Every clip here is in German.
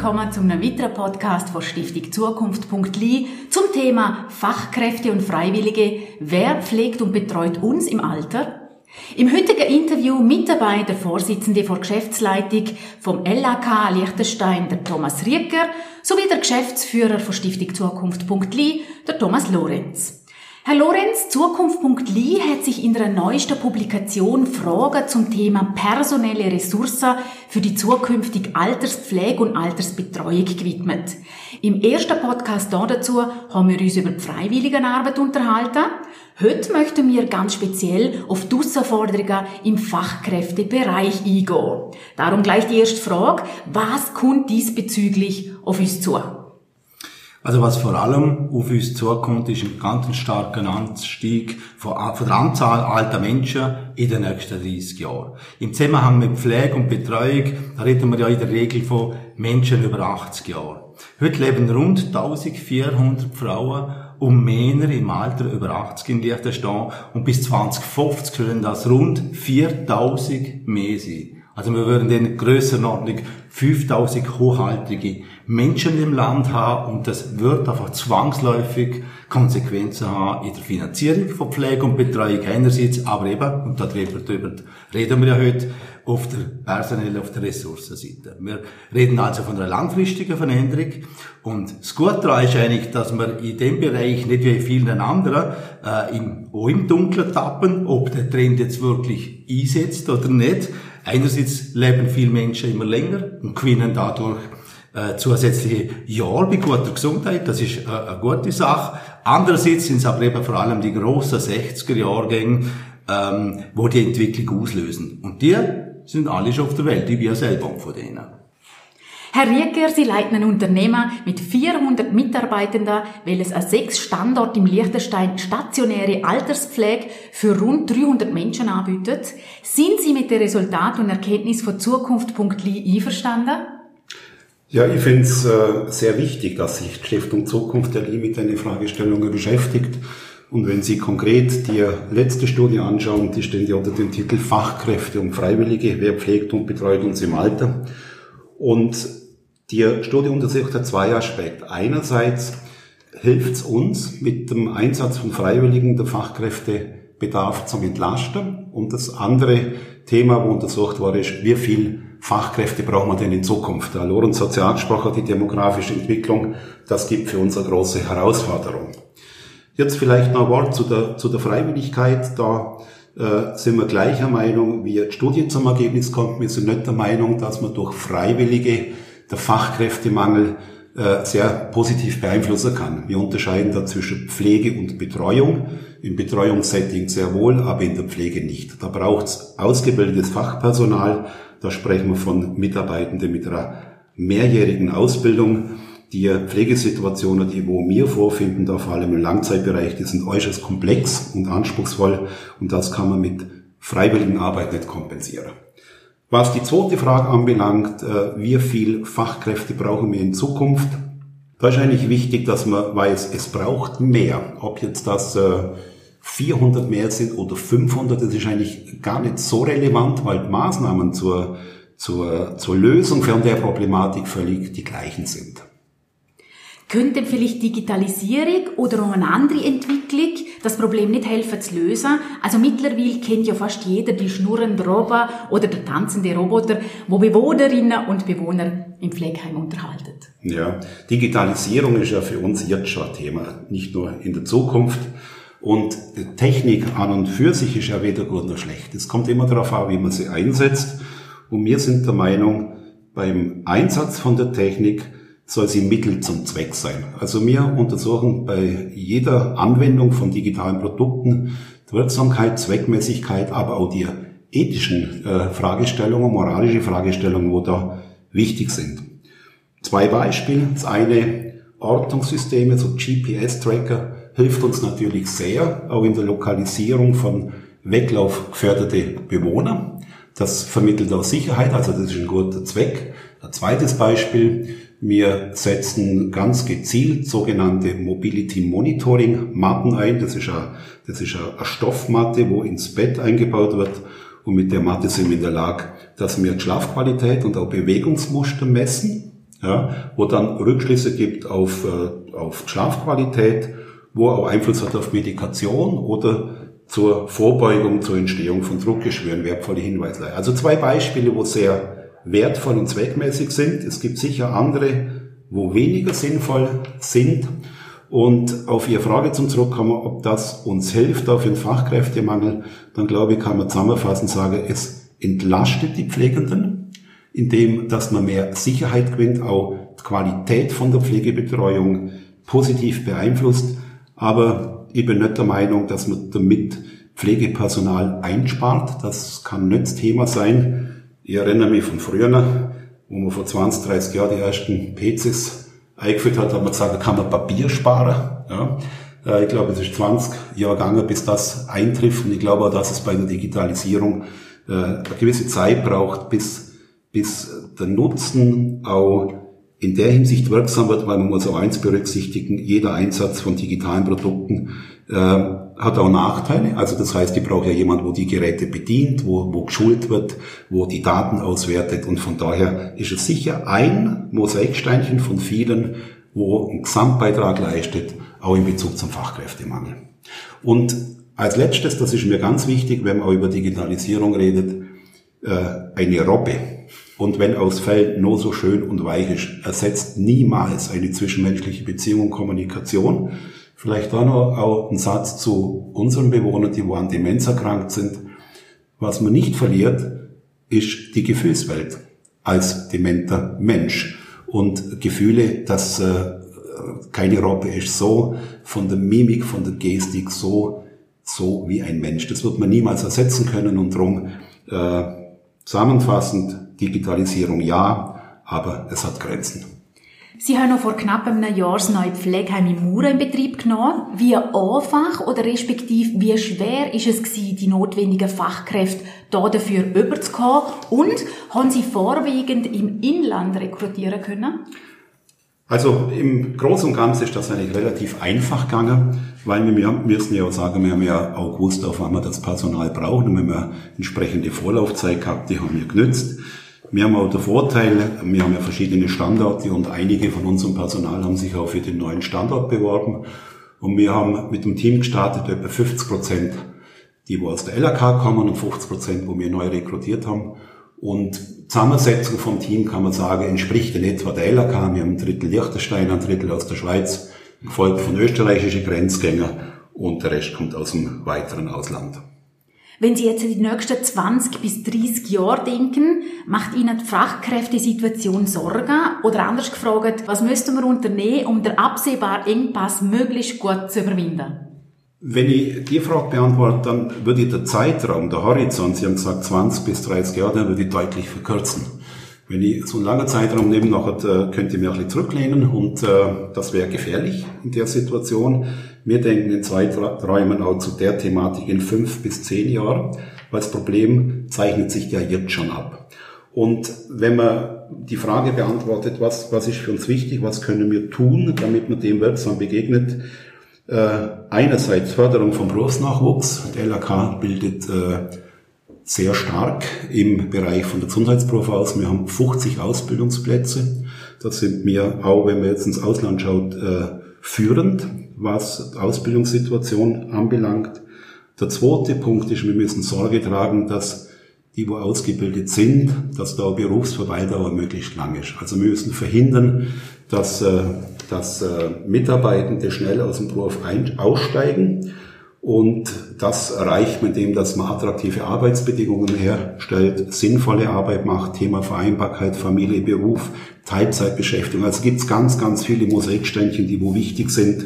Willkommen zum weiteren Podcast von Stiftung Zukunft.li zum Thema Fachkräfte und Freiwillige. Wer pflegt und betreut uns im Alter? Im heutigen Interview mit dabei der Vorsitzende der Geschäftsleitung vom LAK Liechtenstein, der Thomas Rieger, sowie der Geschäftsführer von Stiftung Zukunft.li, der Thomas Lorenz. Herr Lorenz, Zukunft.li hat sich in der neuesten Publikation Fragen zum Thema personelle Ressourcen für die zukünftige Alterspflege und Altersbetreuung gewidmet. Im ersten Podcast dazu haben wir uns über die Freiwilligenarbeit unterhalten. Heute möchten wir ganz speziell auf die Herausforderungen im Fachkräftebereich eingehen. Darum gleich die erste Frage. Was kommt diesbezüglich auf uns zu? Also was vor allem auf uns zukommt, ist ein ganz starker Anstieg von, von der Anzahl alter Menschen in den nächsten 30 Jahren. Im Zusammenhang mit Pflege und Betreuung da reden wir ja in der Regel von Menschen über 80 Jahren. Heute leben rund 1400 Frauen und Männer im Alter über 80 in Liechtenstein und bis 2050 sollen das rund 4000 mehr sein. Also wir würden in Grössenordnung 5000 hochhaltige Menschen im Land haben und das wird einfach zwangsläufig Konsequenzen haben in der Finanzierung von Pflege und Betreuung einerseits, aber eben, und darüber, darüber reden wir ja heute, auf der personellen, auf der Ressourcenseite. Wir reden also von einer langfristigen Veränderung und das Gute daran ist eigentlich, dass wir in dem Bereich nicht wie in vielen anderen äh, im, auch im Dunkeln tappen, ob der Trend jetzt wirklich einsetzt oder nicht, Einerseits leben viele Menschen immer länger und gewinnen dadurch äh, zusätzliche Jahre bei guter Gesundheit. Das ist äh, eine gute Sache. Andererseits sind es aber eben vor allem die grossen 60er-Jahrgänge, ähm, wo die Entwicklung auslösen. Und die sind alle schon auf der Welt, die wir selber von denen. Herr Rieger, Sie leiten ein Unternehmen mit 400 Mitarbeitenden, welches an sechs Standorten im Liechtenstein stationäre Alterspflege für rund 300 Menschen anbietet. Sind Sie mit den Resultaten und Erkenntnissen von Zukunft.li einverstanden? Ja, ich finde es äh, sehr wichtig, dass sich die Stiftung Zukunft.li mit den Fragestellungen beschäftigt. Und wenn Sie konkret die letzte Studie anschauen, die steht ja unter dem Titel Fachkräfte und Freiwillige, wer pflegt und betreut uns im Alter. Und die Studie untersucht zwei Aspekte. Einerseits hilft es uns, mit dem Einsatz von Freiwilligen der Fachkräftebedarf zu entlasten. Und das andere Thema, wo untersucht wurde, ist, wie viel Fachkräfte brauchen wir denn in Zukunft? Der Lorenz hat ja die demografische Entwicklung, das gibt für uns eine große Herausforderung. Jetzt vielleicht noch ein Wort zu der, zu der Freiwilligkeit. Da äh, sind wir gleicher Meinung, wie Studien zum Ergebnis kommt. Wir sind nicht der Meinung, dass man durch Freiwillige der Fachkräftemangel äh, sehr positiv beeinflussen kann. Wir unterscheiden da zwischen Pflege und Betreuung. Im Betreuungssetting sehr wohl, aber in der Pflege nicht. Da braucht es ausgebildetes Fachpersonal. Da sprechen wir von Mitarbeitenden mit einer mehrjährigen Ausbildung die Pflegesituationen, die wo wir vorfinden, da vor allem im Langzeitbereich, die sind äußerst komplex und anspruchsvoll und das kann man mit freiwilligen Arbeit nicht kompensieren. Was die zweite Frage anbelangt, äh, wie viel Fachkräfte brauchen wir in Zukunft? Da ist eigentlich wichtig, dass man weiß, es braucht mehr. Ob jetzt das 400 äh, mehr sind oder 500, das ist eigentlich gar nicht so relevant, weil Maßnahmen zur, zur, zur Lösung von der Problematik völlig die gleichen sind. Könnte vielleicht Digitalisierung oder auch eine andere Entwicklung das Problem nicht helfen zu lösen? Also mittlerweile kennt ja fast jeder die schnurrende Roboter oder der tanzende Roboter, wo Bewohnerinnen und Bewohner im Pflegeheim unterhalten. Ja, Digitalisierung ist ja für uns jetzt schon ein Thema, nicht nur in der Zukunft. Und Technik an und für sich ist ja weder gut noch schlecht. Es kommt immer darauf an, wie man sie einsetzt. Und wir sind der Meinung, beim Einsatz von der Technik soll sie Mittel zum Zweck sein. Also wir untersuchen bei jeder Anwendung von digitalen Produkten Wirksamkeit, Zweckmäßigkeit, aber auch die ethischen äh, Fragestellungen, moralische Fragestellungen, wo da wichtig sind. Zwei Beispiele. Das eine Ortungssysteme, so GPS-Tracker, hilft uns natürlich sehr, auch in der Lokalisierung von weglaufgefährdete Bewohner. Das vermittelt auch Sicherheit, also das ist ein guter Zweck. Ein zweites Beispiel, wir setzen ganz gezielt sogenannte Mobility Monitoring Matten ein. Das ist, eine, das ist eine Stoffmatte, wo ins Bett eingebaut wird. Und mit der Matte sind wir in der Lage, dass wir Schlafqualität und auch Bewegungsmuster messen. ja, wo dann Rückschlüsse gibt auf, äh, auf Schlafqualität, wo auch Einfluss hat auf Medikation oder zur Vorbeugung, zur Entstehung von Druckgeschwüren wertvolle Hinweise. Also zwei Beispiele, wo sehr wertvoll und zweckmäßig sind. Es gibt sicher andere, wo weniger sinnvoll sind. Und auf Ihre Frage zum Zurückkommen, ob das uns hilft auf den Fachkräftemangel, dann glaube ich, kann man zusammenfassend sagen, es entlastet die Pflegenden, indem, dass man mehr Sicherheit gewinnt, auch die Qualität von der Pflegebetreuung positiv beeinflusst. Aber ich bin nicht der Meinung, dass man damit Pflegepersonal einspart. Das kann nicht das Thema sein. Ich erinnere mich von früher, wo man vor 20, 30 Jahren die ersten PCs eingeführt hat, hat man gesagt, da kann man Papier sparen. Ja. Äh, ich glaube, es ist 20 Jahre gegangen, bis das eintrifft. Und ich glaube auch, dass es bei der Digitalisierung äh, eine gewisse Zeit braucht, bis, bis der Nutzen auch in der Hinsicht wirksam wird, weil man muss auch eins berücksichtigen, jeder Einsatz von digitalen Produkten äh, hat auch Nachteile. Also das heißt, ich brauche ja jemand, wo die Geräte bedient, wo, wo geschult wird, wo die Daten auswertet und von daher ist es sicher ein Mosaiksteinchen von vielen, wo ein Gesamtbeitrag leistet, auch in Bezug zum Fachkräftemangel. Und als letztes, das ist mir ganz wichtig, wenn man auch über Digitalisierung redet, äh, eine Robbe und wenn aus Feld nur so schön und weich ist, ersetzt niemals eine zwischenmenschliche Beziehung und Kommunikation. Vielleicht auch noch auch ein Satz zu unseren Bewohnern, die wo an Demenz erkrankt sind. Was man nicht verliert, ist die Gefühlswelt als dementer Mensch. Und Gefühle, das äh, keine Robbe ist, so von der Mimik, von der Gestik, so, so wie ein Mensch. Das wird man niemals ersetzen können und darum äh, zusammenfassend Digitalisierung ja, aber es hat Grenzen. Sie haben noch vor knapp einem Jahr das neue Pflegeheim in Mura in Betrieb genommen. Wie einfach oder respektive wie schwer ist es gewesen, die notwendigen Fachkräfte da dafür überzukommen? Und haben Sie vorwiegend im Inland rekrutieren können? Also im Großen und Ganzen ist das eigentlich relativ einfach gegangen, weil wir müssen ja auch sagen, wir haben ja auch gewusst, auf wann wir das Personal brauchen und wenn wir entsprechende Vorlaufzeit gehabt, die haben wir genützt. Wir haben auch den Vorteil, wir haben ja verschiedene Standorte und einige von unserem Personal haben sich auch für den neuen Standort beworben. Und wir haben mit dem Team gestartet, etwa 50 Prozent, die wo aus der LAK kommen und 50 Prozent, wo wir neu rekrutiert haben. Und Zusammensetzung vom Team kann man sagen, entspricht in etwa der LAK. Wir haben ein Drittel Liechtenstein, ein Drittel aus der Schweiz, gefolgt von österreichischen Grenzgängern und der Rest kommt aus dem weiteren Ausland. Wenn Sie jetzt an die nächsten 20 bis 30 Jahre denken, macht Ihnen die Fachkräftesituation Sorgen? Oder anders gefragt, was müssten wir unternehmen, um den absehbaren Engpass möglichst gut zu überwinden? Wenn ich die Frage beantworte, dann würde ich den Zeitraum, der Horizont, Sie haben gesagt 20 bis 30 Jahre, dann würde ich deutlich verkürzen. Wenn ich so einen langen Zeitraum nehme, nachher, könnte ich mich ein bisschen zurücklehnen und äh, das wäre gefährlich in der Situation. Wir denken in Zeiträumen auch zu der Thematik in fünf bis zehn Jahren, weil das Problem zeichnet sich ja jetzt schon ab. Und wenn man die Frage beantwortet, was, was ist für uns wichtig, was können wir tun, damit man dem wirksam begegnet, äh, einerseits Förderung vom Berufsnachwuchs. Der LAK bildet äh, sehr stark im Bereich von der Gesundheitsprobe aus. Wir haben 50 Ausbildungsplätze. Das sind wir auch, wenn man jetzt ins Ausland schaut, äh, führend was Ausbildungssituation anbelangt. Der zweite Punkt ist, wir müssen Sorge tragen, dass die, wo ausgebildet sind, dass da Berufsverweildauer möglichst lang ist. Also wir müssen verhindern, dass, äh, dass äh, Mitarbeitende schnell aus dem Beruf aussteigen. Und das erreicht man indem, dass man attraktive Arbeitsbedingungen herstellt, sinnvolle Arbeit macht, Thema Vereinbarkeit, Familie, Beruf, Teilzeitbeschäftigung. Also gibt es ganz, ganz viele Mosaiksteinchen, die wo wichtig sind,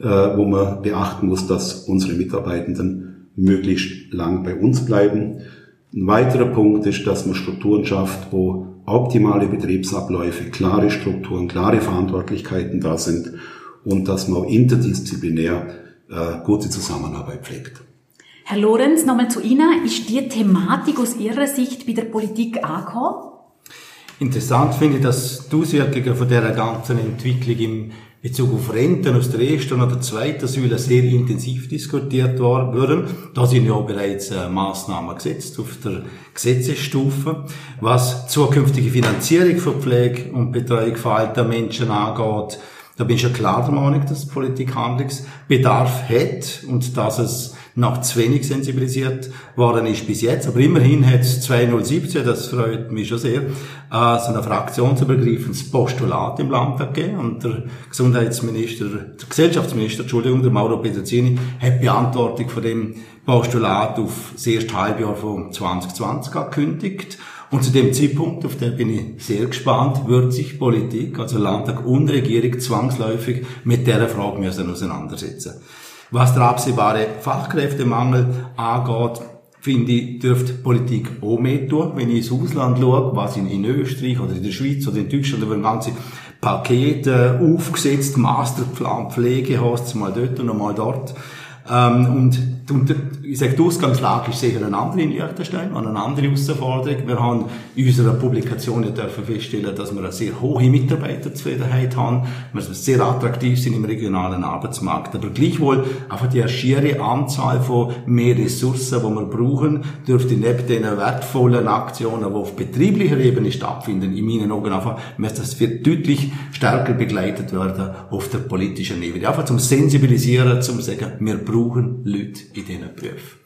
äh, wo man beachten muss, dass unsere Mitarbeitenden möglichst lang bei uns bleiben. Ein weiterer Punkt ist, dass man Strukturen schafft, wo optimale Betriebsabläufe, klare Strukturen, klare Verantwortlichkeiten da sind und dass man auch interdisziplinär gute Zusammenarbeit pflegt. Herr Lorenz, nochmal zu Ihnen. Ist die Thematik aus Ihrer Sicht bei der Politik angekommen? Interessant finde ich, dass die Auswirkungen von dieser ganzen Entwicklung im Bezug auf Renten aus der ersten oder zweiten Säule sehr intensiv diskutiert wurden. Da sind ja bereits äh, Massnahmen gesetzt auf der Gesetzesstufe. Was zukünftige Finanzierung von Pflege und Betreuung von alten Menschen angeht, da bin ich ja klar der Meinung, dass Politik Handlungsbedarf hat und dass es noch zu wenig sensibilisiert worden ist bis jetzt. Aber immerhin hat es 2017, das freut mich schon sehr, äh, so ein fraktionsübergreifendes Postulat im Landtag gegeben. Und der Gesundheitsminister, der Gesellschaftsminister, Entschuldigung, der Mauro Pedicini, hat Beantwortung von dem Postulat auf das erste Halbjahr von 2020 angekündigt. Und zu dem Zeitpunkt, auf den bin ich sehr gespannt, wird sich Politik, also Landtag und Regierung zwangsläufig mit dieser Frage müssen auseinandersetzen. Was der absehbare Fachkräftemangel angeht, finde ich, dürfte Politik auch mehr tun. Wenn ich ins Ausland schaue, was in, in Österreich oder in der Schweiz oder in Deutschland über ein ganze Paket äh, aufgesetzt, Masterplan Pflege hast, mal dort und mal dort. Ähm, und ich sage, die Ausgangslage ist sicher eine andere in Liechtenstein, eine andere Herausforderung. Wir haben in unserer Publikation ja dürfen feststellen, dass wir eine sehr hohe Mitarbeiterzufriedenheit haben, wir sehr attraktiv sind im regionalen Arbeitsmarkt. Aber gleichwohl einfach die schiere Anzahl von mehr Ressourcen, die wir brauchen, dürfte neben den wertvollen Aktionen, die auf betrieblicher Ebene stattfinden, in meinen Augen einfach, müsste das wird deutlich stärker begleitet werden auf der politischen Ebene. Einfach zum Sensibilisieren, zum sagen, wir brauchen Leute in diesen Berufen.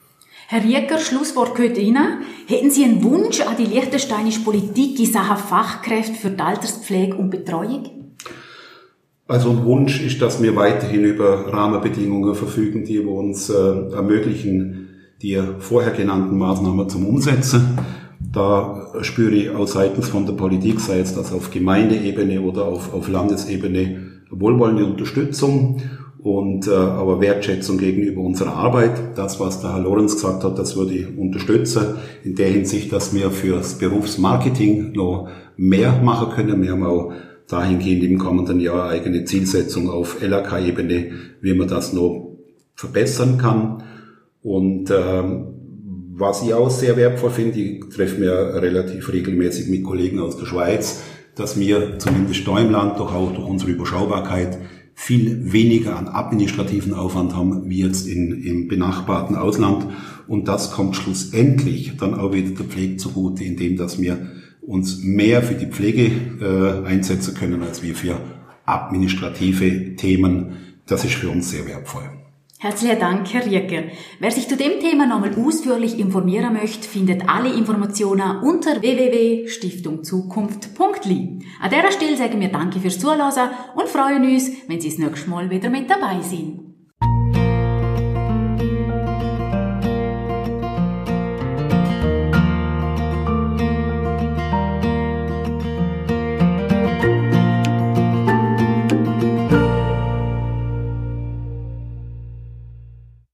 Herr Rieger, Schlusswort gehört Ihnen. Hätten Sie einen Wunsch an die liechtensteinische Politik in Sachen Fachkräfte für die Alterspflege und Betreuung? Also ein Wunsch ist, dass wir weiterhin über Rahmenbedingungen verfügen, die uns äh, ermöglichen, die vorher genannten Maßnahmen zum Umsetzen. Da spüre ich auch seitens von der Politik, sei es das auf Gemeindeebene oder auf, auf Landesebene, wohlwollende Unterstützung und äh, aber Wertschätzung gegenüber unserer Arbeit. Das, was der Herr Lorenz gesagt hat, das würde ich unterstützen. In der Hinsicht, dass wir fürs Berufsmarketing noch mehr machen können. Wir haben auch dahingehend im kommenden Jahr eigene Zielsetzung auf LAK-Ebene, wie man das noch verbessern kann. Und ähm, was ich auch sehr wertvoll finde, ich treffe mir relativ regelmäßig mit Kollegen aus der Schweiz, dass wir zumindest da im Land doch auch durch unsere Überschaubarkeit viel weniger an administrativen Aufwand haben wie jetzt in, im benachbarten Ausland. Und das kommt schlussendlich dann auch wieder der Pflege zugute, indem dass wir uns mehr für die Pflege äh, einsetzen können, als wir für administrative Themen. Das ist für uns sehr wertvoll. Herzlichen Dank, Herr Rieger. Wer sich zu dem Thema nochmal ausführlich informieren möchte, findet alle Informationen unter www.stiftungzukunft.li. An dieser Stelle sagen wir Danke fürs Zuhören und freuen uns, wenn Sie das nächste Mal wieder mit dabei sind.